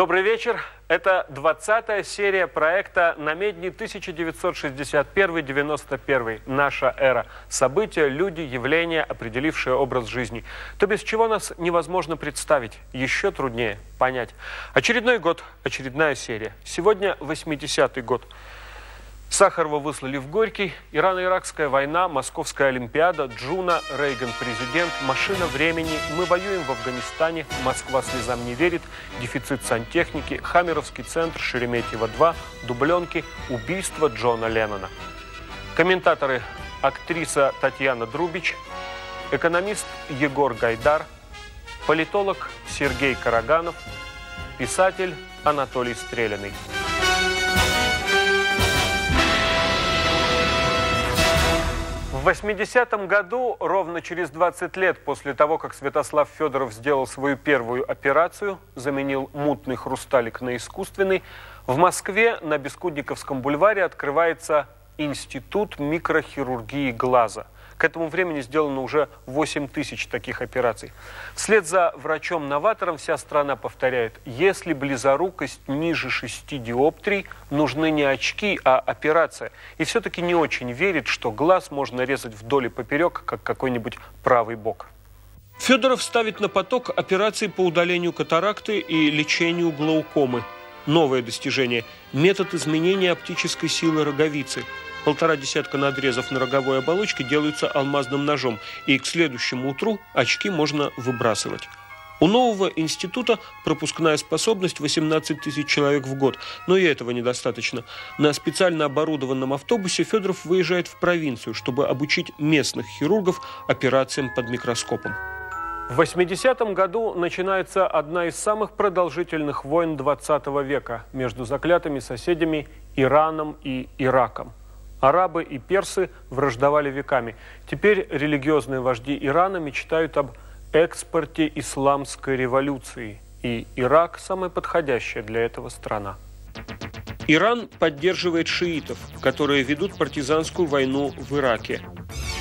Добрый вечер. Это 20-я серия проекта «Намедни 1961-91. Наша эра. События, люди, явления, определившие образ жизни». То, без чего нас невозможно представить, еще труднее понять. Очередной год, очередная серия. Сегодня 80-й год. Сахарова выслали в Горький, Ирано-Иракская война, Московская Олимпиада, Джуна, Рейган президент, машина времени, мы воюем в Афганистане, Москва слезам не верит, дефицит сантехники, Хамеровский центр, Шереметьево-2, дубленки, убийство Джона Леннона. Комментаторы актриса Татьяна Друбич, экономист Егор Гайдар, политолог Сергей Караганов, писатель Анатолий Стреляный. В 80-м году, ровно через 20 лет после того, как Святослав Федоров сделал свою первую операцию, заменил мутный хрусталик на искусственный, в Москве на Бескудниковском бульваре открывается Институт микрохирургии глаза – к этому времени сделано уже 8 тысяч таких операций. Вслед за врачом-новатором вся страна повторяет, если близорукость ниже 6 диоптрий, нужны не очки, а операция. И все-таки не очень верит, что глаз можно резать вдоль и поперек, как какой-нибудь правый бок. Федоров ставит на поток операции по удалению катаракты и лечению глаукомы. Новое достижение – метод изменения оптической силы роговицы – Полтора десятка надрезов на роговой оболочке делаются алмазным ножом, и к следующему утру очки можно выбрасывать. У нового института пропускная способность 18 тысяч человек в год, но и этого недостаточно. На специально оборудованном автобусе Федоров выезжает в провинцию, чтобы обучить местных хирургов операциям под микроскопом. В 80-м году начинается одна из самых продолжительных войн 20 века между заклятыми соседями Ираном и Ираком. Арабы и персы враждовали веками. Теперь религиозные вожди Ирана мечтают об экспорте исламской революции. И Ирак – самая подходящая для этого страна. Иран поддерживает шиитов, которые ведут партизанскую войну в Ираке.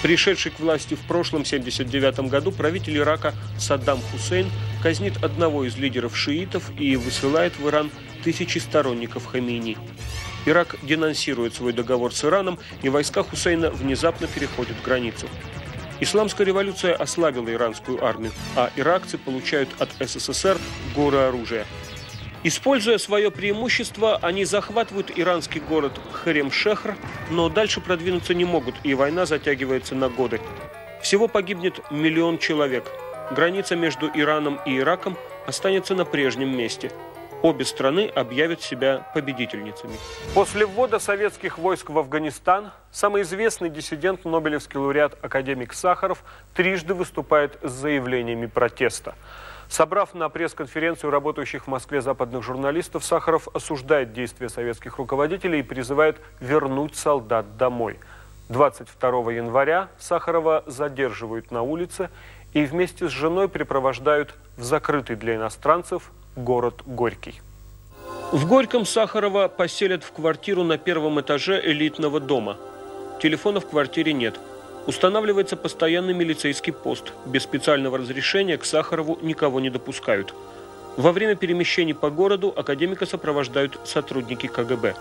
Пришедший к власти в прошлом 79 году правитель Ирака Саддам Хусейн казнит одного из лидеров шиитов и высылает в Иран тысячи сторонников Хамини. Ирак денонсирует свой договор с Ираном, и войска Хусейна внезапно переходят границу. Исламская революция ослабила иранскую армию, а иракцы получают от СССР горы оружия. Используя свое преимущество, они захватывают иранский город Харем-Шехр, но дальше продвинуться не могут, и война затягивается на годы. Всего погибнет миллион человек. Граница между Ираном и Ираком останется на прежнем месте – Обе страны объявят себя победительницами. После ввода советских войск в Афганистан самый известный диссидент, Нобелевский лауреат академик Сахаров, трижды выступает с заявлениями протеста. Собрав на пресс-конференцию работающих в Москве западных журналистов, Сахаров осуждает действия советских руководителей и призывает вернуть солдат домой. 22 января Сахарова задерживают на улице и вместе с женой припровождают в закрытый для иностранцев город Горький. В Горьком Сахарова поселят в квартиру на первом этаже элитного дома. Телефона в квартире нет. Устанавливается постоянный милицейский пост. Без специального разрешения к Сахарову никого не допускают. Во время перемещений по городу академика сопровождают сотрудники КГБ.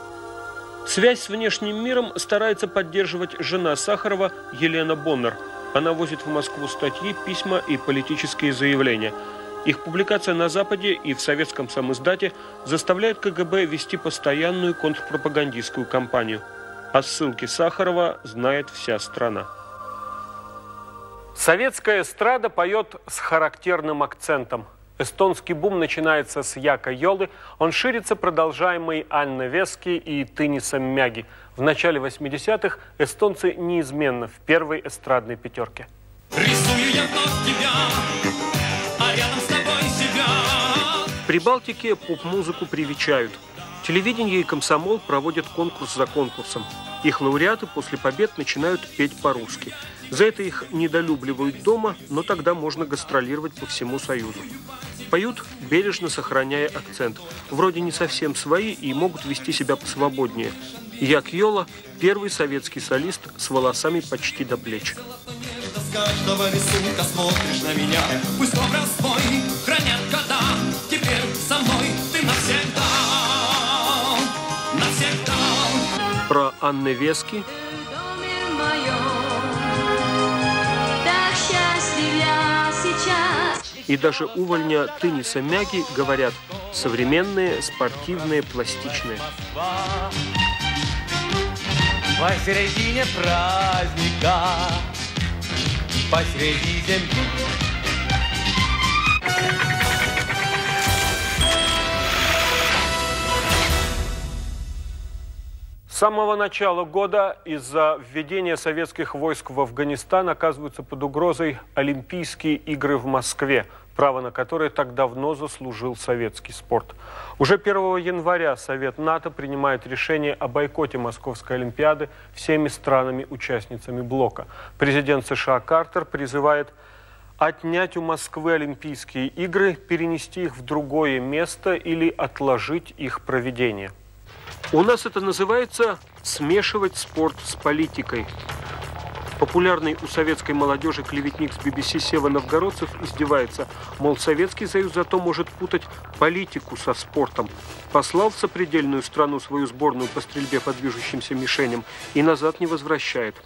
Связь с внешним миром старается поддерживать жена Сахарова Елена Боннер. Она возит в Москву статьи, письма и политические заявления – их публикация на Западе и в советском самиздате заставляет КГБ вести постоянную контрпропагандистскую кампанию. О ссылке Сахарова знает вся страна. Советская эстрада поет с характерным акцентом. Эстонский бум начинается с Яка Йолы, он ширится продолжаемой Анны Вески и Тынисом Мяги. В начале 80-х эстонцы неизменно в первой эстрадной пятерке. Рисую я вновь тебя, Прибалтике поп-музыку привечают. Телевидение и комсомол проводят конкурс за конкурсом. Их лауреаты после побед начинают петь по-русски. За это их недолюбливают дома, но тогда можно гастролировать по всему Союзу. Поют, бережно сохраняя акцент. Вроде не совсем свои и могут вести себя посвободнее. Як Йола – первый советский солист с волосами почти до плеч. С каждого рисунка смотришь на меня Пусть образ твой хранят года Про Анны Вески И даже увольня Тыниса Мяги говорят современные, спортивные, пластичные. Посередине праздника, посреди земли. Самого начала года из-за введения советских войск в Афганистан оказываются под угрозой Олимпийские игры в Москве право на которое так давно заслужил советский спорт. Уже 1 января Совет НАТО принимает решение о бойкоте Московской Олимпиады всеми странами-участницами блока. Президент США Картер призывает отнять у Москвы Олимпийские игры, перенести их в другое место или отложить их проведение. У нас это называется смешивать спорт с политикой. Популярный у советской молодежи клеветник с BBC Сева Новгородцев издевается, мол, Советский Союз зато может путать политику со спортом. Послал в сопредельную страну свою сборную по стрельбе по движущимся мишеням и назад не возвращает.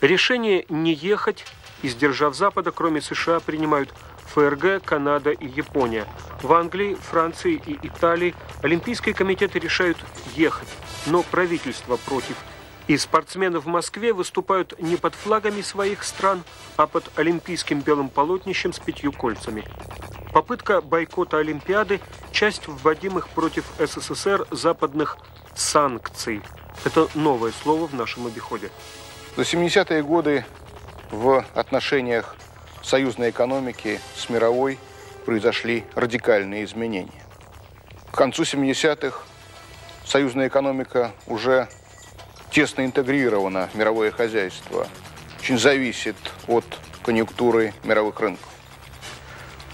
Решение не ехать из держав Запада, кроме США, принимают ФРГ, Канада и Япония. В Англии, Франции и Италии олимпийские комитеты решают ехать, но правительство против – и спортсмены в Москве выступают не под флагами своих стран, а под олимпийским белым полотнищем с пятью кольцами. Попытка бойкота Олимпиады – часть вводимых против СССР западных санкций. Это новое слово в нашем обиходе. За 70-е годы в отношениях союзной экономики с мировой произошли радикальные изменения. К концу 70-х союзная экономика уже тесно интегрировано в мировое хозяйство, очень зависит от конъюнктуры мировых рынков.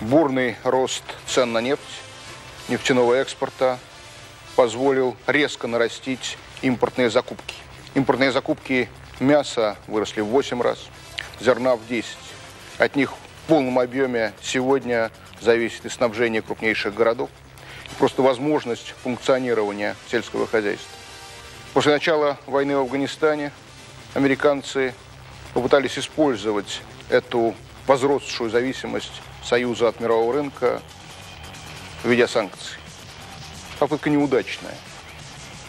Бурный рост цен на нефть, нефтяного экспорта позволил резко нарастить импортные закупки. Импортные закупки мяса выросли в 8 раз, зерна в 10. От них в полном объеме сегодня зависит и снабжение крупнейших городов, и просто возможность функционирования сельского хозяйства. После начала войны в Афганистане американцы попытались использовать эту возросшую зависимость Союза от мирового рынка, введя санкций. Попытка неудачная.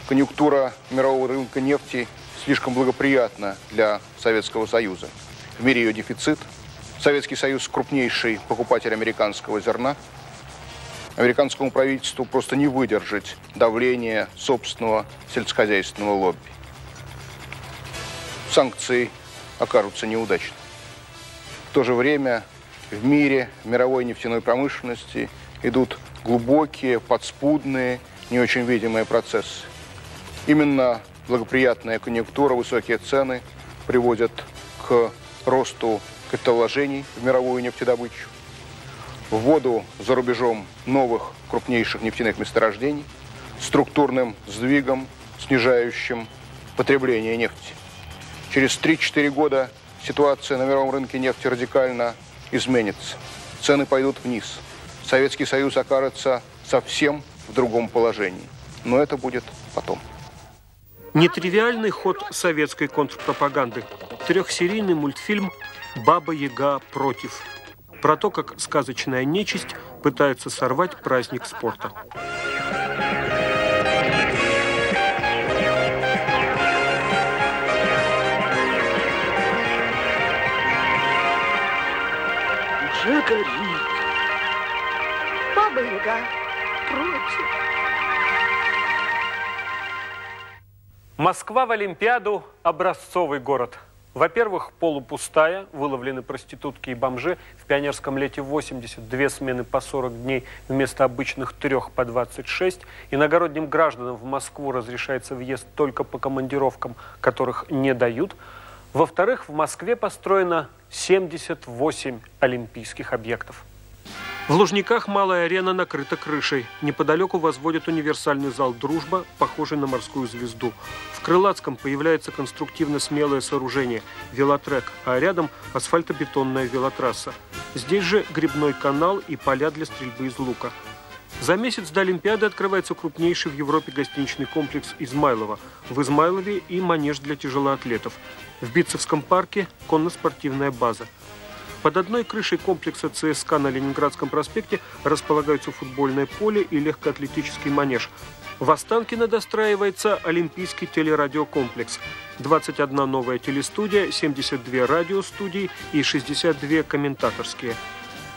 Конъюнктура мирового рынка нефти слишком благоприятна для Советского Союза. В мире ее дефицит. Советский Союз – крупнейший покупатель американского зерна – американскому правительству просто не выдержать давления собственного сельскохозяйственного лобби. Санкции окажутся неудачными. В то же время в мире, в мировой нефтяной промышленности идут глубокие, подспудные, не очень видимые процессы. Именно благоприятная конъюнктура, высокие цены приводят к росту капиталовложений в мировую нефтедобычу вводу за рубежом новых крупнейших нефтяных месторождений, структурным сдвигом, снижающим потребление нефти. Через 3-4 года ситуация на мировом рынке нефти радикально изменится. Цены пойдут вниз. Советский Союз окажется совсем в другом положении. Но это будет потом. Нетривиальный ход советской контрпропаганды. Трехсерийный мультфильм «Баба-Яга против» про то, как сказочная нечисть пытается сорвать праздник спорта. Уже горит. Баба Яга против. Москва в Олимпиаду – образцовый город – Во-первых, полупустая, выловлены проститутки и бомжи. В пионерском лете 80 две смены по 40 дней вместо обычных трех по 26. Иногородним гражданам в Москву разрешается въезд только по командировкам, которых не дают. Во-вторых, в Москве построено 78 олимпийских объектов. В Лужниках малая арена накрыта крышей. Неподалеку возводят универсальный зал «Дружба», похожий на морскую звезду. В Крылатском появляется конструктивно смелое сооружение – велотрек, а рядом асфальтобетонная велотрасса. Здесь же грибной канал и поля для стрельбы из лука. За месяц до Олимпиады открывается крупнейший в Европе гостиничный комплекс Измайлова. В Измайлове и манеж для тяжелоатлетов. В Битцевском парке – конно-спортивная база – под одной крышей комплекса ЦСКА на Ленинградском проспекте располагаются футбольное поле и легкоатлетический манеж. В Останкино достраивается Олимпийский телерадиокомплекс. 21 новая телестудия, 72 радиостудии и 62 комментаторские.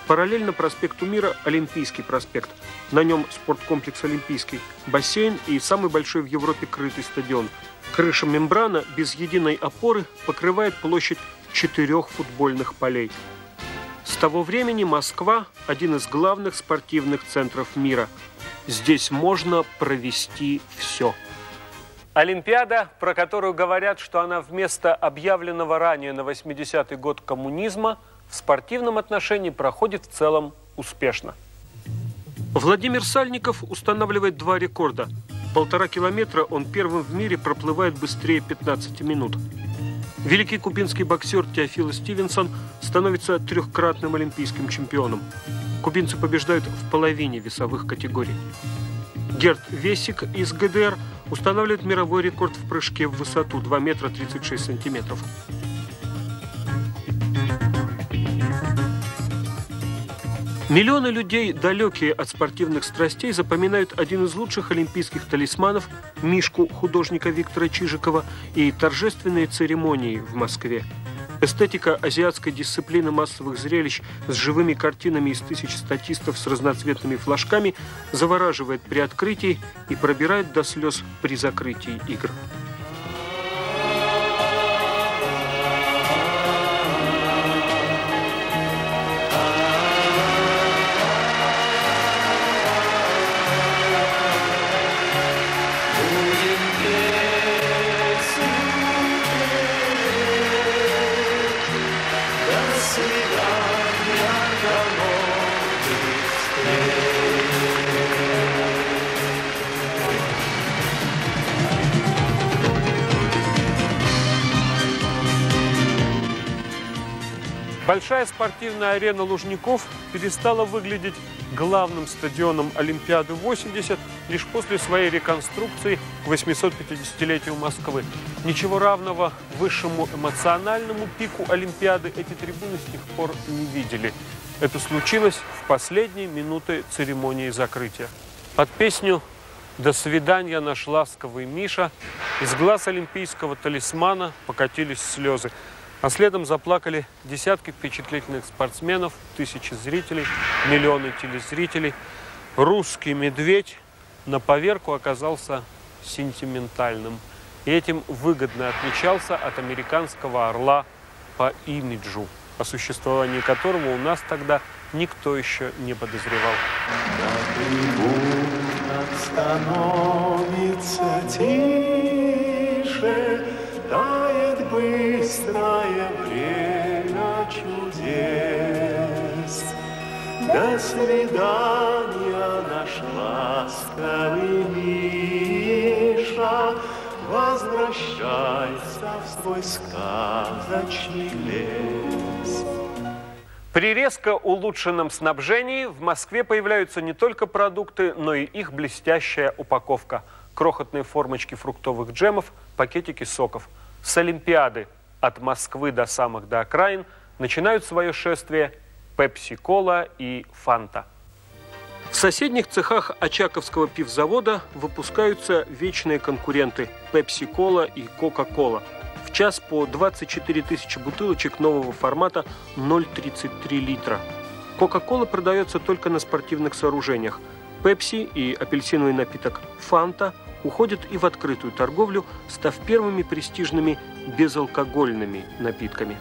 Параллельно проспекту Мира Олимпийский проспект. На нем спорткомплекс Олимпийский, бассейн и самый большой в Европе крытый стадион. Крыша мембрана без единой опоры покрывает площадь четырех футбольных полей. С того времени Москва – один из главных спортивных центров мира. Здесь можно провести все. Олимпиада, про которую говорят, что она вместо объявленного ранее на 80-й год коммунизма, в спортивном отношении проходит в целом успешно. Владимир Сальников устанавливает два рекорда. Полтора километра он первым в мире проплывает быстрее 15 минут. Великий кубинский боксер Теофило Стивенсон становится трехкратным олимпийским чемпионом. Кубинцы побеждают в половине весовых категорий. Герт Весик из ГДР устанавливает мировой рекорд в прыжке в высоту 2 метра 36 сантиметров. Миллионы людей, далекие от спортивных страстей, запоминают один из лучших олимпийских талисманов – Мишку художника Виктора Чижикова и торжественные церемонии в Москве. Эстетика азиатской дисциплины массовых зрелищ с живыми картинами из тысяч статистов с разноцветными флажками завораживает при открытии и пробирает до слез при закрытии игр. Большая спортивная арена Лужников перестала выглядеть главным стадионом Олимпиады-80 лишь после своей реконструкции к 850-летию Москвы. Ничего равного высшему эмоциональному пику Олимпиады эти трибуны с тех пор не видели. Это случилось в последние минуты церемонии закрытия. Под песню «До свидания, наш ласковый Миша» из глаз олимпийского талисмана покатились слезы. А следом заплакали десятки впечатлительных спортсменов, тысячи зрителей, миллионы телезрителей. Русский медведь на поверку оказался сентиментальным. И этим выгодно отличался от американского орла по имиджу, о существовании которого у нас тогда никто еще не подозревал. становится тише, До свидания, наш ласковый Миша, Возвращайся в свой сказочный лес. При резко улучшенном снабжении в Москве появляются не только продукты, но и их блестящая упаковка. Крохотные формочки фруктовых джемов, пакетики соков – с Олимпиады от Москвы до самых до окраин начинают свое шествие Пепси-Кола и Фанта. В соседних цехах Очаковского пивзавода выпускаются вечные конкуренты Пепси-Кола и Кока-Кола. В час по 24 тысячи бутылочек нового формата 0,33 литра. Кока-кола продается только на спортивных сооружениях. Пепси и апельсиновый напиток Фанта уходят и в открытую торговлю, став первыми престижными безалкогольными напитками.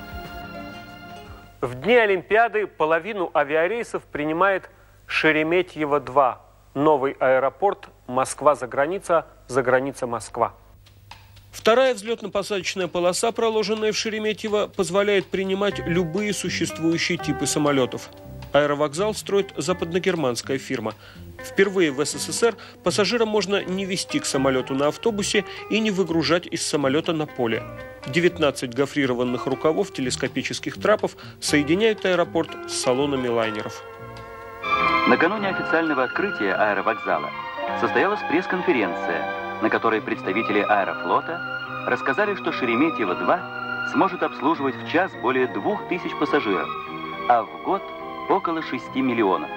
В дни Олимпиады половину авиарейсов принимает Шереметьево-2, новый аэропорт Москва за граница, за граница Москва. Вторая взлетно-посадочная полоса, проложенная в Шереметьево, позволяет принимать любые существующие типы самолетов. Аэровокзал строит западногерманская фирма. Впервые в СССР пассажирам можно не вести к самолету на автобусе и не выгружать из самолета на поле. 19 гофрированных рукавов телескопических трапов соединяют аэропорт с салонами лайнеров. Накануне официального открытия аэровокзала состоялась пресс-конференция, на которой представители аэрофлота рассказали, что Шереметьево-2 сможет обслуживать в час более 2000 пассажиров, а в год около 6 миллионов.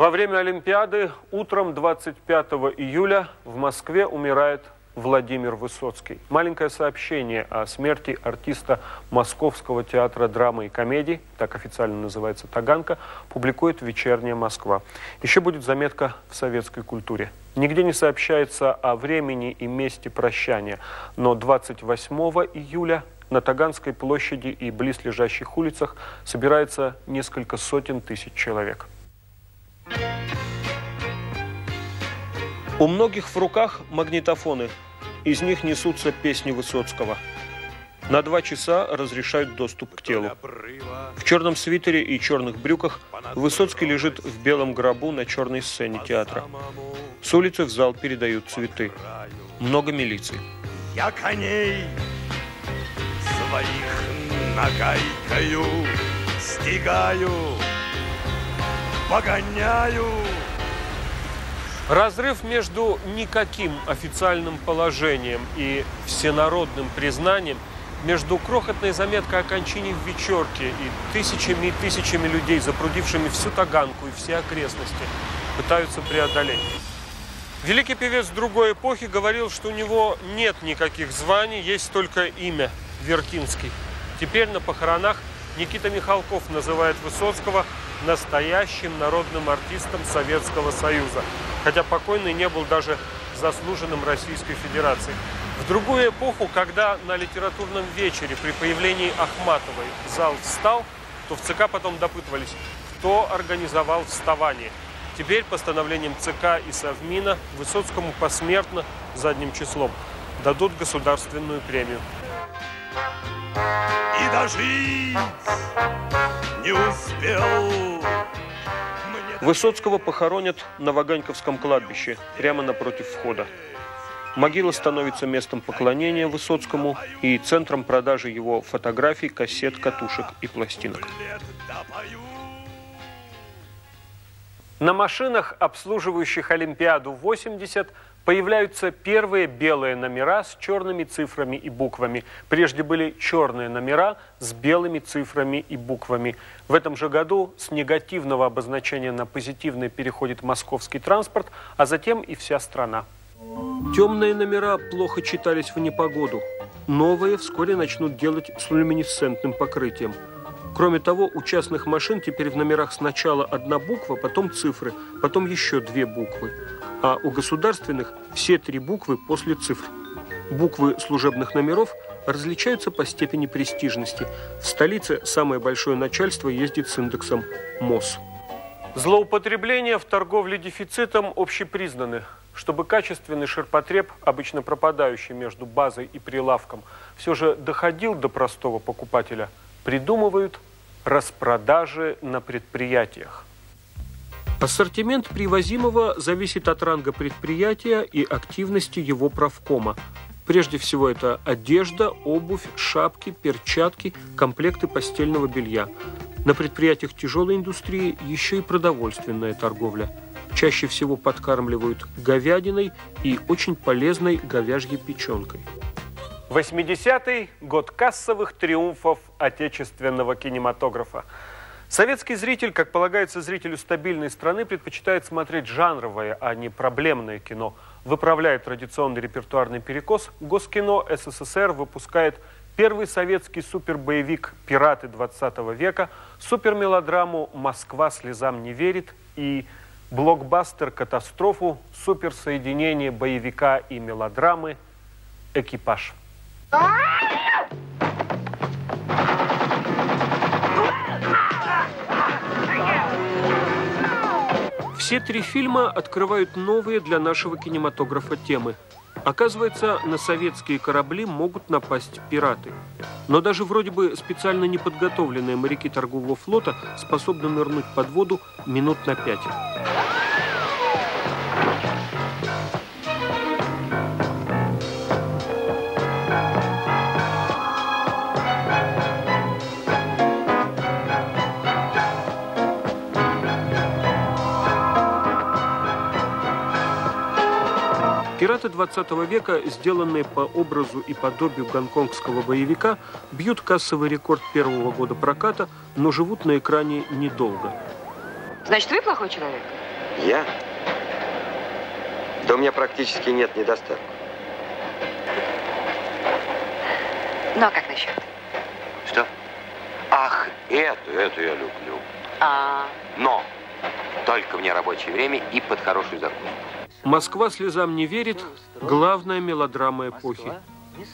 Во время Олимпиады утром 25 июля в Москве умирает Владимир Высоцкий. Маленькое сообщение о смерти артиста Московского театра драмы и комедии, так официально называется «Таганка», публикует «Вечерняя Москва». Еще будет заметка в советской культуре. Нигде не сообщается о времени и месте прощания, но 28 июля на Таганской площади и близлежащих улицах собирается несколько сотен тысяч человек. У многих в руках магнитофоны. Из них несутся песни Высоцкого. На два часа разрешают доступ к телу. В черном свитере и черных брюках Высоцкий лежит в белом гробу на черной сцене театра. С улицы в зал передают цветы. Много милиции. Я коней своих нагайкою стигаю, погоняю. Разрыв между никаким официальным положением и всенародным признанием, между крохотной заметкой о кончине в вечерке и тысячами и тысячами людей, запрудившими всю Таганку и все окрестности, пытаются преодолеть. Великий певец другой эпохи говорил, что у него нет никаких званий, есть только имя – Вертинский. Теперь на похоронах Никита Михалков называет Высоцкого настоящим народным артистом Советского Союза, хотя покойный не был даже заслуженным Российской Федерации. В другую эпоху, когда на литературном вечере при появлении Ахматовой зал встал, то в ЦК потом допытывались, кто организовал вставание. Теперь постановлением ЦК и Совмина Высоцкому посмертно задним числом дадут государственную премию и дожить не успел. Высоцкого похоронят на Ваганьковском кладбище, прямо напротив входа. Могила становится местом поклонения Высоцкому и центром продажи его фотографий, кассет, катушек и пластинок. На машинах, обслуживающих Олимпиаду 80, Появляются первые белые номера с черными цифрами и буквами. Прежде были черные номера с белыми цифрами и буквами. В этом же году с негативного обозначения на позитивный переходит московский транспорт, а затем и вся страна. Темные номера плохо читались в непогоду. Новые вскоре начнут делать с люминесцентным покрытием. Кроме того, у частных машин теперь в номерах сначала одна буква, потом цифры, потом еще две буквы а у государственных все три буквы после цифр. Буквы служебных номеров различаются по степени престижности. В столице самое большое начальство ездит с индексом МОС. Злоупотребления в торговле дефицитом общепризнаны. Чтобы качественный ширпотреб, обычно пропадающий между базой и прилавком, все же доходил до простого покупателя, придумывают распродажи на предприятиях. Ассортимент привозимого зависит от ранга предприятия и активности его правкома. Прежде всего это одежда, обувь, шапки, перчатки, комплекты постельного белья. На предприятиях тяжелой индустрии еще и продовольственная торговля. Чаще всего подкармливают говядиной и очень полезной говяжьей печенкой. 80-й – год кассовых триумфов отечественного кинематографа. Советский зритель, как полагается зрителю стабильной страны, предпочитает смотреть жанровое, а не проблемное кино. Выправляет традиционный репертуарный перекос, Госкино СССР выпускает Первый советский супербоевик «Пираты 20 века», супермелодраму «Москва слезам не верит» и блокбастер-катастрофу суперсоединение боевика и мелодрамы «Экипаж». Все три фильма открывают новые для нашего кинематографа темы. Оказывается, на советские корабли могут напасть пираты. Но даже вроде бы специально неподготовленные моряки торгового флота способны нырнуть под воду минут на пять. Пираты 20 века, сделанные по образу и подобию гонконгского боевика, бьют кассовый рекорд первого года проката, но живут на экране недолго. Значит, вы плохой человек? Я? Да у меня практически нет недостатков. Ну, а как насчет? Что? Ах, эту, эту я люблю. А, Но только в нерабочее время и под хорошую закуску. «Москва слезам не верит» – главная мелодрама эпохи.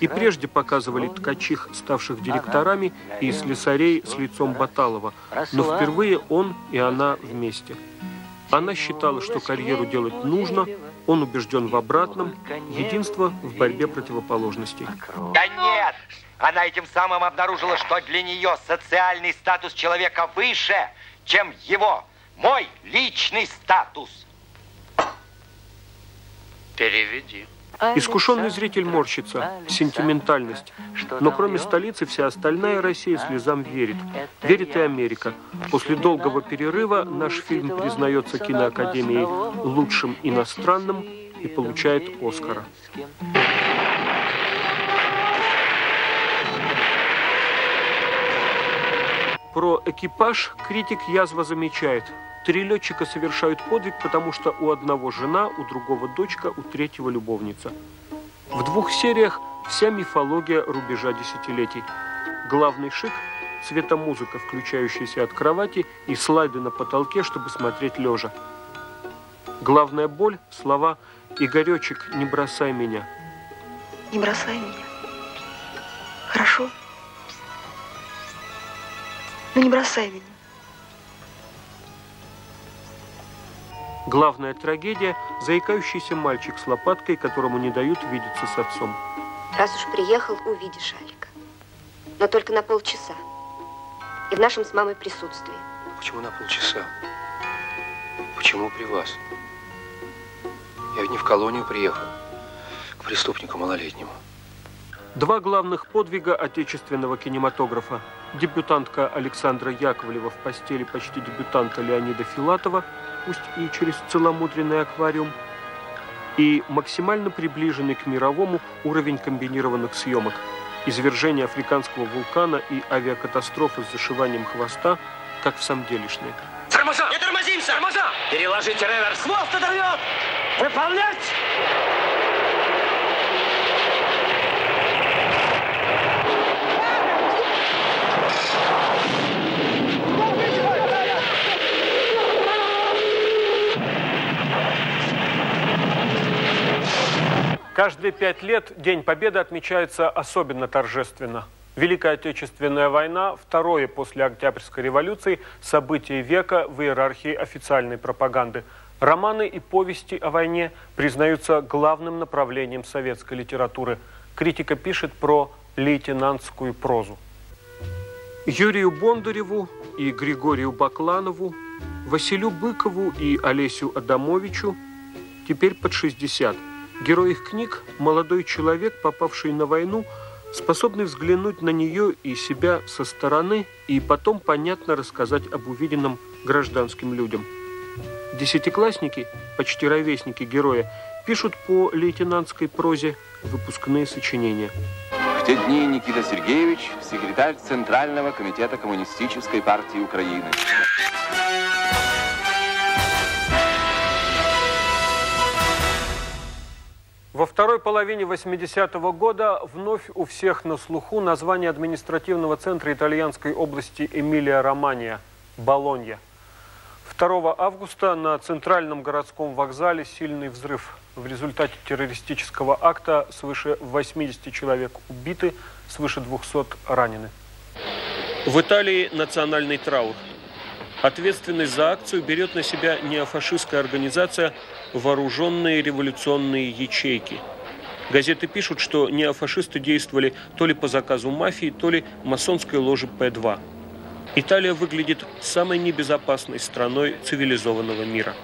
И прежде показывали ткачих, ставших директорами, и слесарей с лицом Баталова, но впервые он и она вместе. Она считала, что карьеру делать нужно, он убежден в обратном, единство в борьбе противоположностей. Да нет! Она этим самым обнаружила, что для нее социальный статус человека выше, чем его, мой личный статус. Переведи. Искушенный зритель морщится, сентиментальность. Но кроме столицы вся остальная Россия слезам верит. Верит и Америка. После долгого перерыва наш фильм признается киноакадемией лучшим иностранным и получает Оскара. Про экипаж критик язва замечает. Три летчика совершают подвиг, потому что у одного жена, у другого дочка, у третьего любовница. В двух сериях вся мифология рубежа десятилетий. Главный шик – цветомузыка, включающаяся от кровати, и слайды на потолке, чтобы смотреть лежа. Главная боль – слова «Игоречек, не бросай меня». Не бросай меня. Хорошо? Ну не бросай меня. Главная трагедия – заикающийся мальчик с лопаткой, которому не дают видеться с отцом. Раз уж приехал, увидишь Алика. Но только на полчаса. И в нашем с мамой присутствии. Почему на полчаса? Почему при вас? Я ведь не в колонию приехал, к преступнику малолетнему. Два главных подвига отечественного кинематографа. Дебютантка Александра Яковлева в постели почти дебютанта Леонида Филатова, пусть и через целомудренный аквариум, и максимально приближенный к мировому уровень комбинированных съемок. Извержение африканского вулкана и авиакатастрофы с зашиванием хвоста, как в самом делешной. Тормоза! Не тормозимся! Тормоза! Переложите реверс! Хвост оторвет! Выполнять! Каждые пять лет День Победы отмечается особенно торжественно. Великая Отечественная война – второе после Октябрьской революции событие века в иерархии официальной пропаганды. Романы и повести о войне признаются главным направлением советской литературы. Критика пишет про лейтенантскую прозу. Юрию Бондареву и Григорию Бакланову, Василю Быкову и Олесю Адамовичу теперь под 60. Герой их книг – молодой человек, попавший на войну, способный взглянуть на нее и себя со стороны и потом понятно рассказать об увиденном гражданским людям. Десятиклассники, почти ровесники героя, пишут по лейтенантской прозе выпускные сочинения. В те дни Никита Сергеевич, секретарь Центрального комитета Коммунистической партии Украины. Во второй половине 80-го года вновь у всех на слуху название административного центра итальянской области Эмилия-Романия – Болонья. 2 августа на центральном городском вокзале сильный взрыв. В результате террористического акта свыше 80 человек убиты, свыше 200 ранены. В Италии национальный траур. Ответственность за акцию берет на себя неофашистская организация «Вооруженные революционные ячейки». Газеты пишут, что неофашисты действовали то ли по заказу мафии, то ли масонской ложи П-2. Италия выглядит самой небезопасной страной цивилизованного мира.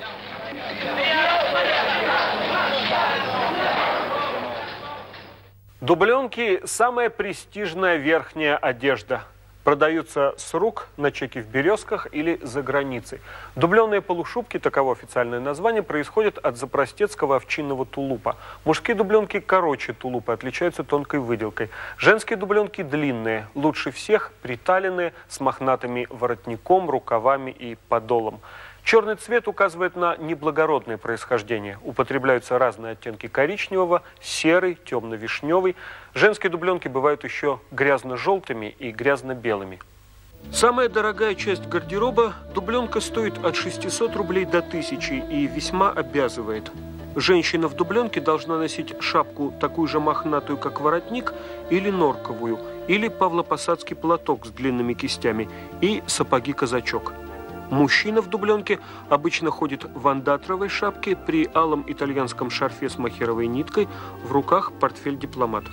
Дубленки – самая престижная верхняя одежда. Продаются с рук на чеки в березках или за границей. Дубленные полушубки, таково официальное название, происходят от запростецкого овчинного тулупа. Мужские дубленки короче тулупа, отличаются тонкой выделкой. Женские дубленки длинные, лучше всех приталенные, с мохнатыми воротником, рукавами и подолом. Черный цвет указывает на неблагородное происхождение. Употребляются разные оттенки коричневого, серый, темно-вишневый. Женские дубленки бывают еще грязно-желтыми и грязно-белыми. Самая дорогая часть гардероба – дубленка стоит от 600 рублей до 1000 и весьма обязывает. Женщина в дубленке должна носить шапку такую же мохнатую, как воротник, или норковую, или павлопосадский платок с длинными кистями и сапоги-казачок. Мужчина в дубленке обычно ходит в андатровой шапке, при алом итальянском шарфе с махеровой ниткой, в руках портфель-дипломат.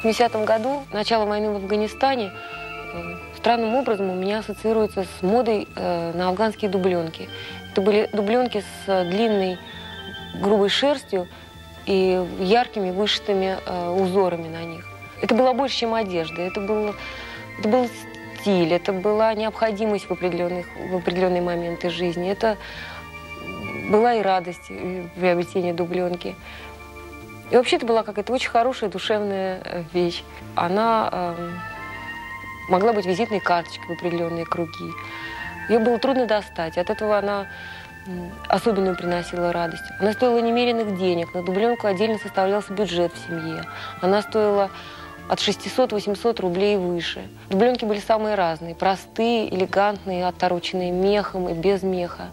В 70 году, начало войны в Афганистане, э, странным образом у меня ассоциируется с модой э, на афганские дубленки. Это были дубленки с э, длинной грубой шерстью и яркими вышитыми узорами на них. Это было больше, чем одежда. Это было, это был стиль, это была необходимость в, определенных, в определенные моменты жизни. Это была и радость приобретения дубленки. И вообще это была какая-то очень хорошая душевная э, вещь. Она э, могла быть визитной карточкой в определенные круги. Ее было трудно достать. От этого она особенную приносила радость. Она стоила немеренных денег. На дубленку отдельно составлялся бюджет в семье. Она стоила от 600-800 рублей выше. Дубленки были самые разные. Простые, элегантные, отороченные мехом и без меха.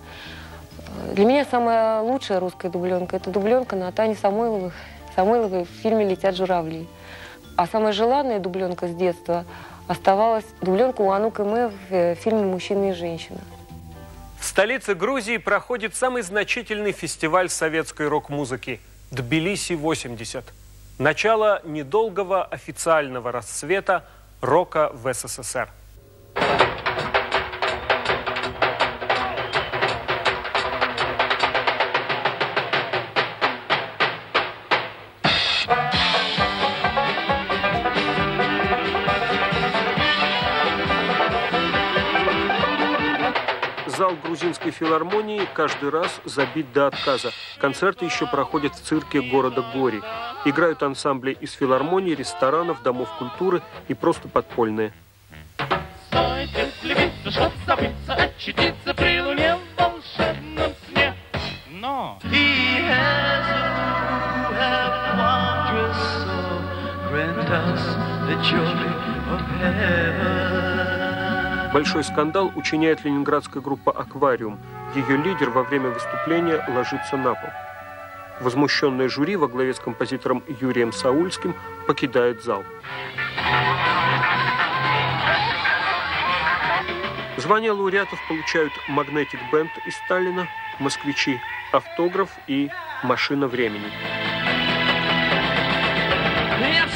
Для меня самая лучшая русская дубленка – это дубленка на Тане Самойловой, Самойловой в фильме «Летят журавли». А самая желанная дубленка с детства оставалась дубленка у Анук Мэ в э, фильме «Мужчина и женщина». В столице Грузии проходит самый значительный фестиваль советской рок-музыки – «Тбилиси-80». Начало недолгого официального расцвета рока в СССР. Грузинской филармонии каждый раз забит до отказа. Концерты еще проходят в цирке города Гори. Играют ансамбли из филармонии, ресторанов, домов культуры и просто подпольные. Большой скандал учиняет ленинградская группа «Аквариум». Ее лидер во время выступления ложится на пол. Возмущенное жюри во главе с композитором Юрием Саульским покидает зал. Звания лауреатов получают «Магнетик Бенд» из Сталина, «Москвичи», «Автограф» и «Машина времени». Я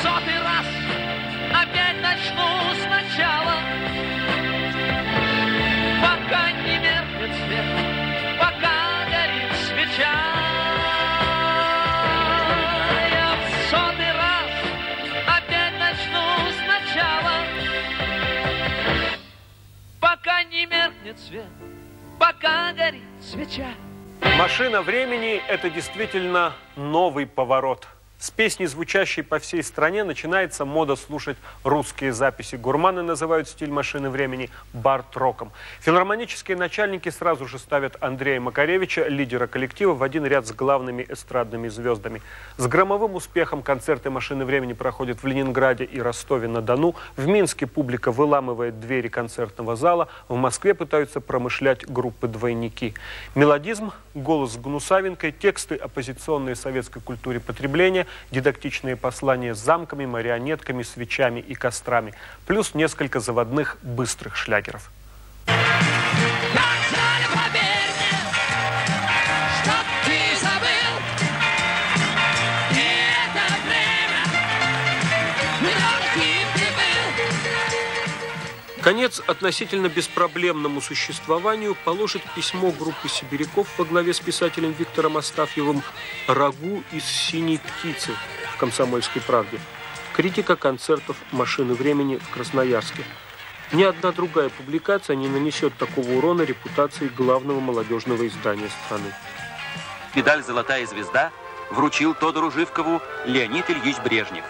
меркнет свет, пока горит свеча. Машина времени – это действительно новый поворот. С песни, звучащей по всей стране, начинается мода слушать русские записи. Гурманы называют стиль машины времени бард-роком. Филармонические начальники сразу же ставят Андрея Макаревича, лидера коллектива, в один ряд с главными эстрадными звездами. С громовым успехом концерты машины времени проходят в Ленинграде и Ростове-на-Дону. В Минске публика выламывает двери концертного зала. В Москве пытаются промышлять группы «Двойники». Мелодизм, голос с гнусавинкой, тексты оппозиционной советской культуре потребления – дидактичные послания с замками, марионетками, свечами и кострами, плюс несколько заводных быстрых шлягеров. Конец относительно беспроблемному существованию положит письмо группы сибиряков во главе с писателем Виктором Астафьевым «Рагу из синей птицы» в «Комсомольской правде». Критика концертов «Машины времени» в Красноярске. Ни одна другая публикация не нанесет такого урона репутации главного молодежного издания страны. Медаль «Золотая звезда» вручил Тодору Живкову Леонид Ильич Брежнев.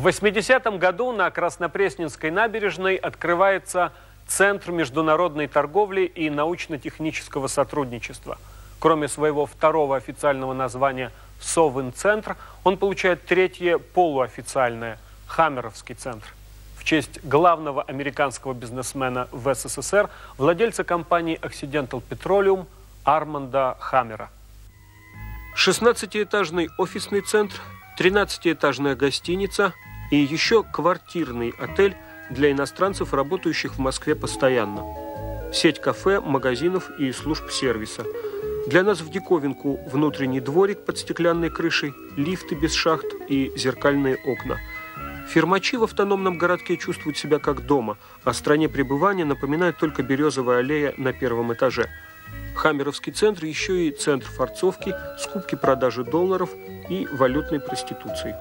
В 80-м году на Краснопресненской набережной открывается Центр международной торговли и научно-технического сотрудничества. Кроме своего второго официального названия «Совин-центр», он получает третье полуофициальное – Хаммеровский центр. В честь главного американского бизнесмена в СССР, владельца компании Occidental Petroleum Арманда Хаммера. 16-этажный офисный центр, 13-этажная гостиница – и еще квартирный отель для иностранцев, работающих в Москве постоянно. Сеть кафе, магазинов и служб сервиса. Для нас в диковинку внутренний дворик под стеклянной крышей, лифты без шахт и зеркальные окна. Фермачи в автономном городке чувствуют себя как дома, а стране пребывания напоминает только березовая аллея на первом этаже. Хаммеровский центр еще и центр форцовки, скупки продажи долларов и валютной проституции.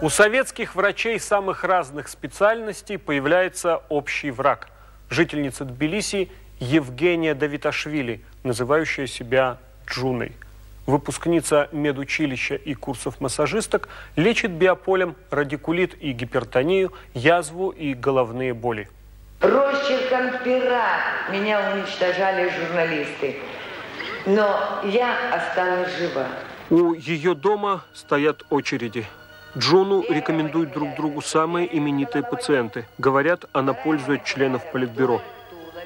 У советских врачей самых разных специальностей появляется общий враг. Жительница Тбилиси Евгения Давиташвили, называющая себя Джуной. Выпускница медучилища и курсов массажисток лечит биополем радикулит и гипертонию, язву и головные боли. Росчерком пера меня уничтожали журналисты. Но я останусь жива. У ее дома стоят очереди – Джону рекомендуют друг другу самые именитые пациенты. Говорят, она пользует членов Политбюро.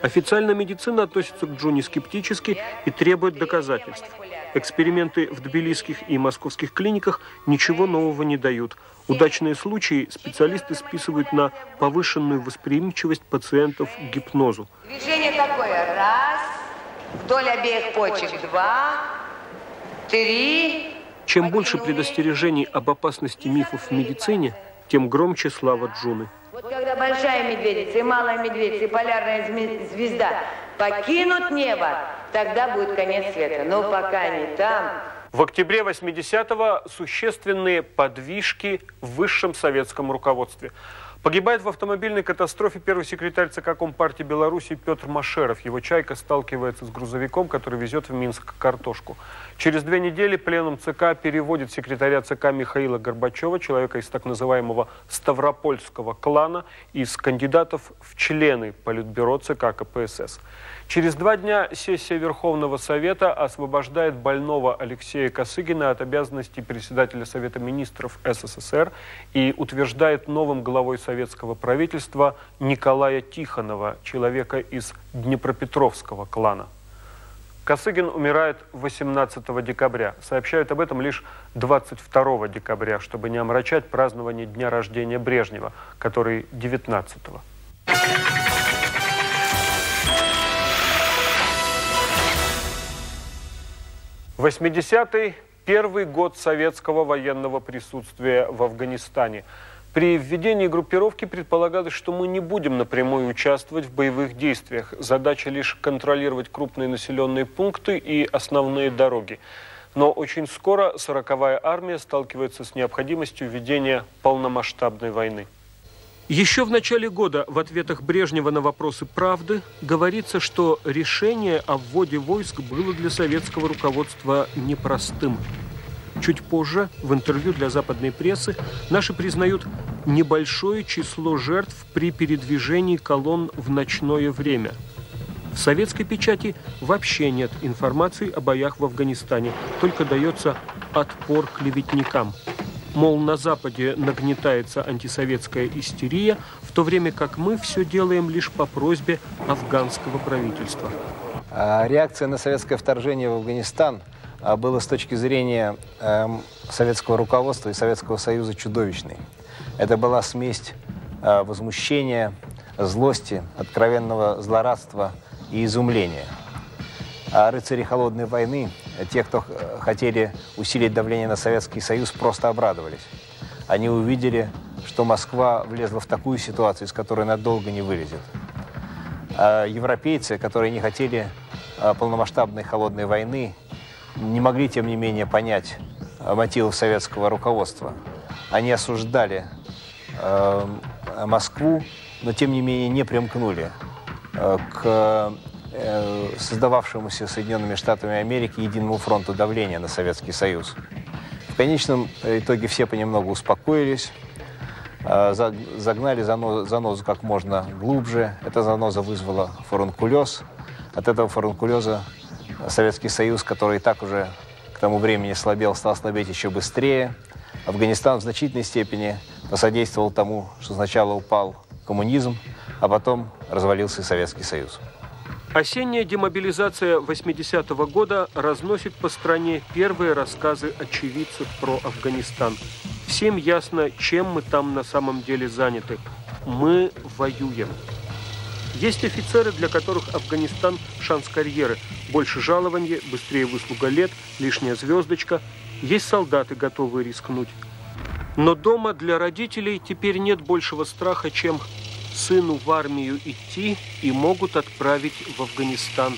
Официальная медицина относится к Джуни скептически и требует доказательств. Эксперименты в тбилисских и московских клиниках ничего нового не дают. Удачные случаи специалисты списывают на повышенную восприимчивость пациентов к гипнозу. Движение такое. Раз, вдоль обеих почек. Два, три, чем больше предостережений об опасности мифов в медицине, тем громче слава Джуны. Вот когда большая медведица и малая медведица и полярная звезда покинут небо, тогда будет конец света. Но пока они там... В октябре 80-го существенные подвижки в высшем советском руководстве – Погибает в автомобильной катастрофе первый секретарь ЦК Компартии Беларуси Петр Машеров. Его «Чайка» сталкивается с грузовиком, который везет в Минск картошку. Через две недели пленум ЦК переводит секретаря ЦК Михаила Горбачева, человека из так называемого Ставропольского клана, из кандидатов в члены Политбюро ЦК КПСС. Через два дня сессия Верховного Совета освобождает больного Алексея Косыгина от обязанностей председателя Совета Министров СССР и утверждает новым главой советского правительства Николая Тихонова, человека из Днепропетровского клана. Косыгин умирает 18 декабря. Сообщают об этом лишь 22 декабря, чтобы не омрачать празднование дня рождения Брежнева, который 19 -го. 80-й – первый год советского военного присутствия в Афганистане. При введении группировки предполагалось, что мы не будем напрямую участвовать в боевых действиях. Задача лишь контролировать крупные населенные пункты и основные дороги. Но очень скоро 40-я армия сталкивается с необходимостью ведения полномасштабной войны. Еще в начале года в ответах Брежнева на вопросы «Правды» говорится, что решение о вводе войск было для советского руководства непростым. Чуть позже, в интервью для западной прессы, наши признают небольшое число жертв при передвижении колонн в ночное время. В советской печати вообще нет информации о боях в Афганистане, только дается отпор клеветникам. Мол, на Западе нагнетается антисоветская истерия, в то время как мы все делаем лишь по просьбе афганского правительства. А реакция на советское вторжение в Афганистан а, была с точки зрения э, советского руководства и Советского Союза чудовищной. Это была смесь э, возмущения, злости, откровенного злорадства и изумления. А рыцари холодной войны, те, кто хотели усилить давление на Советский Союз, просто обрадовались. Они увидели, что Москва влезла в такую ситуацию, из которой надолго не вылезет. А европейцы, которые не хотели а, полномасштабной холодной войны, не могли, тем не менее, понять мотивов советского руководства. Они осуждали э, Москву, но, тем не менее, не примкнули э, к создававшемуся Соединенными Штатами Америки единому фронту давления на Советский Союз. В конечном итоге все понемногу успокоились, э, загнали занозу как можно глубже. Эта заноза вызвала фурункулез. От этого фурункулеза Советский Союз, который и так уже к тому времени слабел, стал слабеть еще быстрее. Афганистан в значительной степени посодействовал тому, что сначала упал коммунизм, а потом развалился Советский Союз. Осенняя демобилизация 80-го года разносит по стране первые рассказы очевидцев про Афганистан. Всем ясно, чем мы там на самом деле заняты. Мы воюем. Есть офицеры, для которых Афганистан – шанс карьеры. Больше жалования, быстрее выслуга лет, лишняя звездочка. Есть солдаты, готовые рискнуть. Но дома для родителей теперь нет большего страха, чем сыну в армию идти и могут отправить в Афганистан.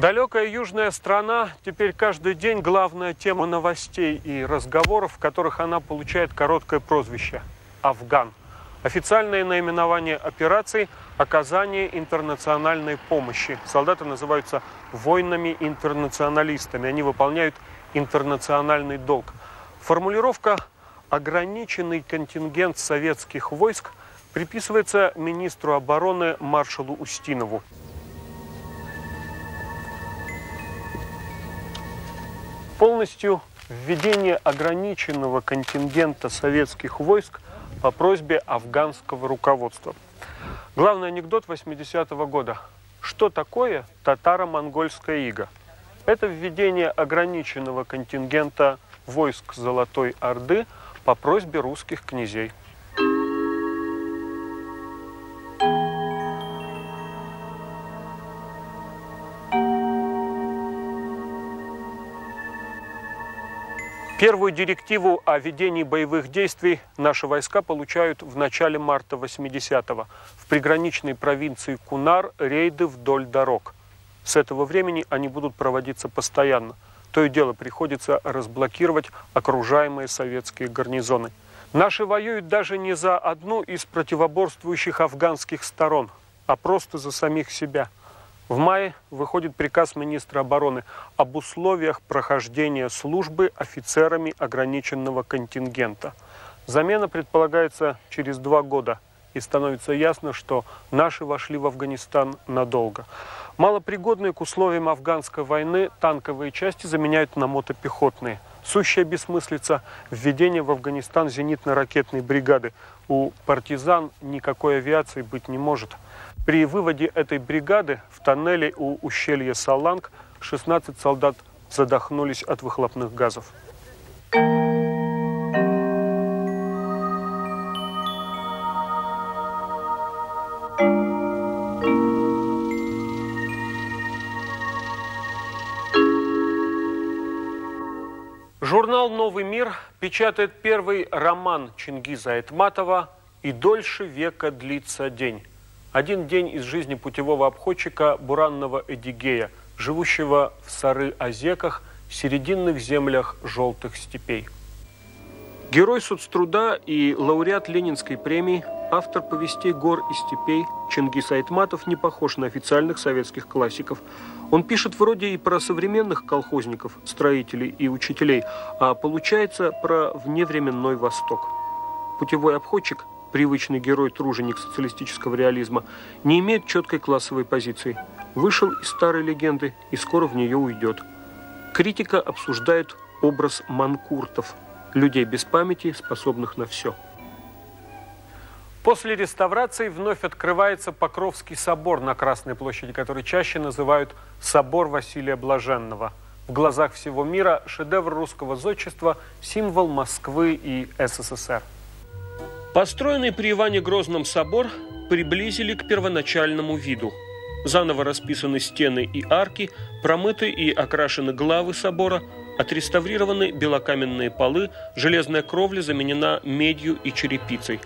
Далекая южная страна теперь каждый день главная тема новостей и разговоров, в которых она получает короткое прозвище – Афган. Официальное наименование операции – оказание интернациональной помощи. Солдаты называются воинами-интернационалистами. Они выполняют интернациональный долг. Формулировка «ограниченный контингент советских войск» приписывается министру обороны маршалу Устинову. Полностью введение ограниченного контингента советских войск – по просьбе афганского руководства. Главный анекдот 80-го года. Что такое татаро-монгольская ига? Это введение ограниченного контингента войск Золотой Орды по просьбе русских князей. Первую директиву о ведении боевых действий наши войска получают в начале марта 80-го. В приграничной провинции Кунар рейды вдоль дорог. С этого времени они будут проводиться постоянно. То и дело приходится разблокировать окружаемые советские гарнизоны. Наши воюют даже не за одну из противоборствующих афганских сторон, а просто за самих себя – в мае выходит приказ министра обороны об условиях прохождения службы офицерами ограниченного контингента. Замена предполагается через два года, и становится ясно, что наши вошли в Афганистан надолго. Малопригодные к условиям афганской войны танковые части заменяют на мотопехотные. Сущая бессмыслица введения в Афганистан зенитно-ракетной бригады. У партизан никакой авиации быть не может – при выводе этой бригады в тоннеле у ущелья Саланг 16 солдат задохнулись от выхлопных газов. Журнал Журнал «Новый мир» печатает первый роман Чингиза Айтматова «И дольше века длится день». Один день из жизни путевого обходчика Буранного Эдигея, живущего в Сары-Озеках, серединных землях желтых степей. Герой соцтруда и лауреат Ленинской премии, автор повестей «Гор и степей» Чингис Айтматов не похож на официальных советских классиков. Он пишет вроде и про современных колхозников, строителей и учителей, а получается про вневременной Восток. Путевой обходчик, привычный герой-труженик социалистического реализма, не имеет четкой классовой позиции. Вышел из старой легенды и скоро в нее уйдет. Критика обсуждает образ манкуртов – людей без памяти, способных на все. После реставрации вновь открывается Покровский собор на Красной площади, который чаще называют «Собор Василия Блаженного». В глазах всего мира шедевр русского зодчества – символ Москвы и СССР. Построенный при Иване Грозном собор приблизили к первоначальному виду. Заново расписаны стены и арки, промыты и окрашены главы собора – Отреставрированы белокаменные полы, железная кровля заменена медью и черепицей.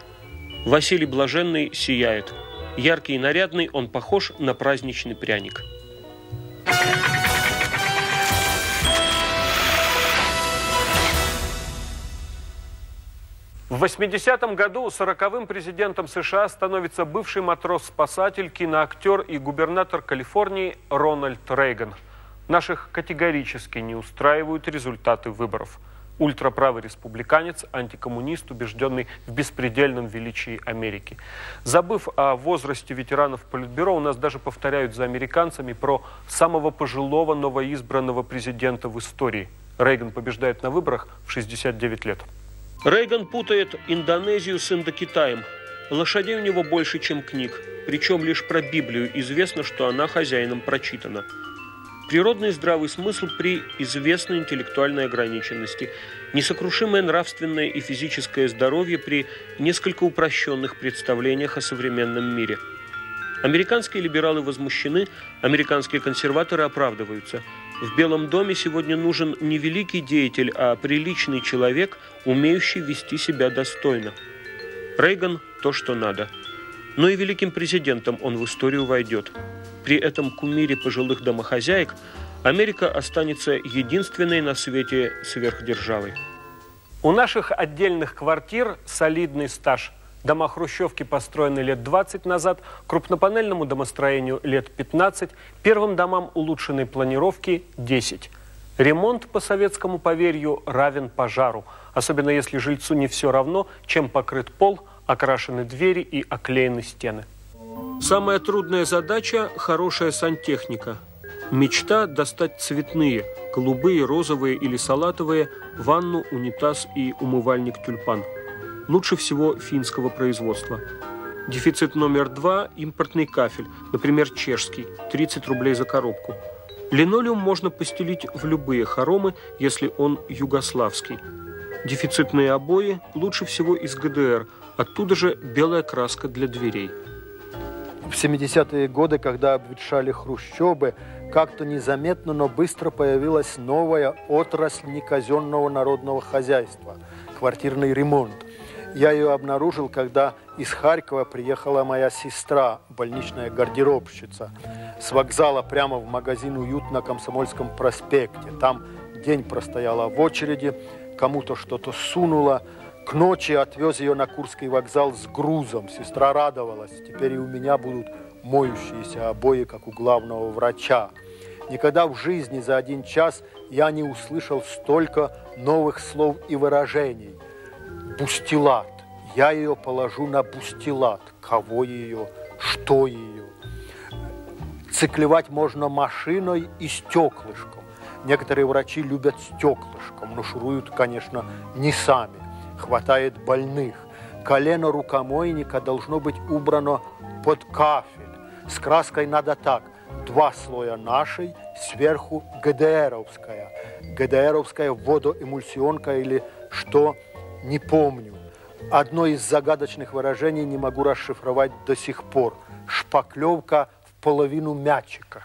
Василий Блаженный сияет. Яркий и нарядный, он похож на праздничный пряник. В 80-м году 40-м президентом США становится бывший матрос-спасатель, киноактер и губернатор Калифорнии Рональд Рейган – Наших категорически не устраивают результаты выборов. Ультраправый республиканец, антикоммунист, убежденный в беспредельном величии Америки. Забыв о возрасте ветеранов Политбюро, у нас даже повторяют за американцами про самого пожилого новоизбранного президента в истории. Рейган побеждает на выборах в 69 лет. Рейган путает Индонезию с Индокитаем. Лошадей у него больше, чем книг. Причем лишь про Библию известно, что она хозяином прочитана. Природный здравый смысл при известной интеллектуальной ограниченности, несокрушимое нравственное и физическое здоровье при несколько упрощенных представлениях о современном мире. Американские либералы возмущены, американские консерваторы оправдываются. В Белом доме сегодня нужен не великий деятель, а приличный человек, умеющий вести себя достойно. Рейган – то, что надо. Но и великим президентом он в историю войдет. При этом кумире пожилых домохозяек Америка останется единственной на свете сверхдержавой. У наших отдельных квартир солидный стаж. Дома хрущевки построены лет 20 назад, крупнопанельному домостроению лет 15, первым домам улучшенной планировки 10. Ремонт по советскому поверью равен пожару, особенно если жильцу не все равно, чем покрыт пол, окрашены двери и оклеены стены. Самая трудная задача – хорошая сантехника. Мечта – достать цветные, голубые, розовые или салатовые, ванну, унитаз и умывальник тюльпан. Лучше всего финского производства. Дефицит номер два – импортный кафель, например, чешский, 30 рублей за коробку. Линолеум можно постелить в любые хоромы, если он югославский. Дефицитные обои лучше всего из ГДР, оттуда же белая краска для дверей – в 70-е годы, когда обветшали хрущобы, как-то незаметно, но быстро появилась новая отрасль неказенного народного хозяйства – квартирный ремонт. Я ее обнаружил, когда из Харькова приехала моя сестра, больничная гардеробщица, с вокзала прямо в магазин «Уют» на Комсомольском проспекте. Там день простояла в очереди, кому-то что-то сунула – к ночи отвез ее на Курский вокзал с грузом. Сестра радовалась. Теперь и у меня будут моющиеся обои, как у главного врача. Никогда в жизни за один час я не услышал столько новых слов и выражений. Бустилат. Я ее положу на бустилат. Кого ее? Что ее? Циклевать можно машиной и стеклышком. Некоторые врачи любят стеклышком, но шуруют, конечно, не сами хватает больных. Колено рукомойника должно быть убрано под кафель. С краской надо так. Два слоя нашей, сверху ГДРовская. ГДРовская водоэмульсионка или что, не помню. Одно из загадочных выражений не могу расшифровать до сих пор. Шпаклевка в половину мячика.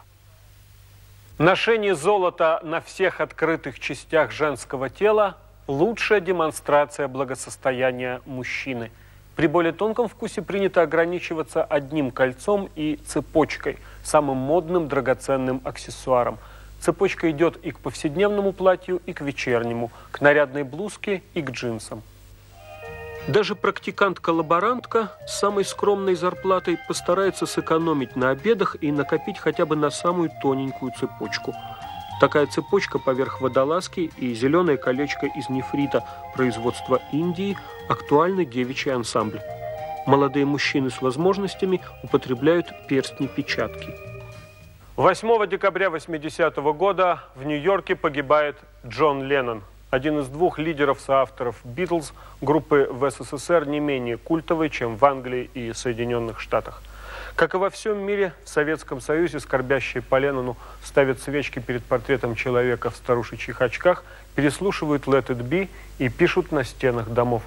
Ношение золота на всех открытых частях женского тела лучшая демонстрация благосостояния мужчины. При более тонком вкусе принято ограничиваться одним кольцом и цепочкой, самым модным драгоценным аксессуаром. Цепочка идет и к повседневному платью, и к вечернему, к нарядной блузке и к джинсам. Даже практикант-коллаборантка с самой скромной зарплатой постарается сэкономить на обедах и накопить хотя бы на самую тоненькую цепочку. Такая цепочка поверх водолазки и зеленое колечко из нефрита производства Индии – актуальный девичий ансамбль. Молодые мужчины с возможностями употребляют перстни-печатки. 8 декабря 80 -го года в Нью-Йорке погибает Джон Леннон – один из двух лидеров-соавторов «Битлз» группы в СССР не менее культовый, чем в Англии и Соединенных Штатах. Как и во всем мире, в Советском Союзе скорбящие по Леннону ставят свечки перед портретом человека в старушечьих очках, переслушивают «Let it be» и пишут на стенах домов.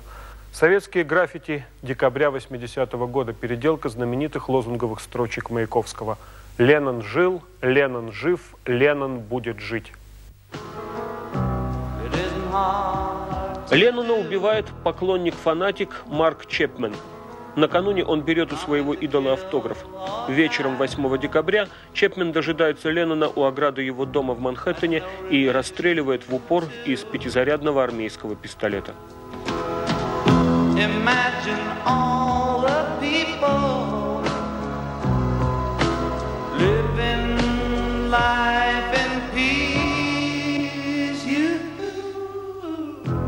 Советские граффити декабря 80-го года, переделка знаменитых лозунговых строчек Маяковского «Леннон жил, Леннон жив, Леннон будет жить». Леннона убивает поклонник-фанатик Марк Чепмен. Накануне он берет у своего идола автограф. Вечером 8 декабря Чепмен дожидается Леннона у ограды его дома в Манхэттене и расстреливает в упор из пятизарядного армейского пистолета.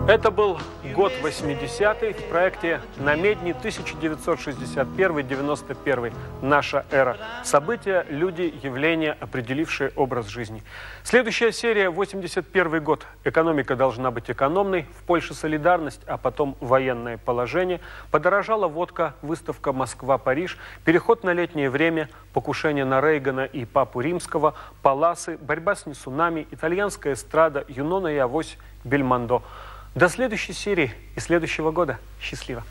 Это был год 80-й в проекте «Намедни» 1961-91 «Наша эра». События, люди, явления, определившие образ жизни. Следующая серия 81 год. Экономика должна быть экономной. В Польше солидарность, а потом военное положение. Подорожала водка, выставка «Москва-Париж», переход на летнее время, покушение на Рейгана и Папу Римского, паласы, борьба с несунами, итальянская эстрада, Юнона и Авось, Бельмондо. До следующей серии и следующего года. Счастливо!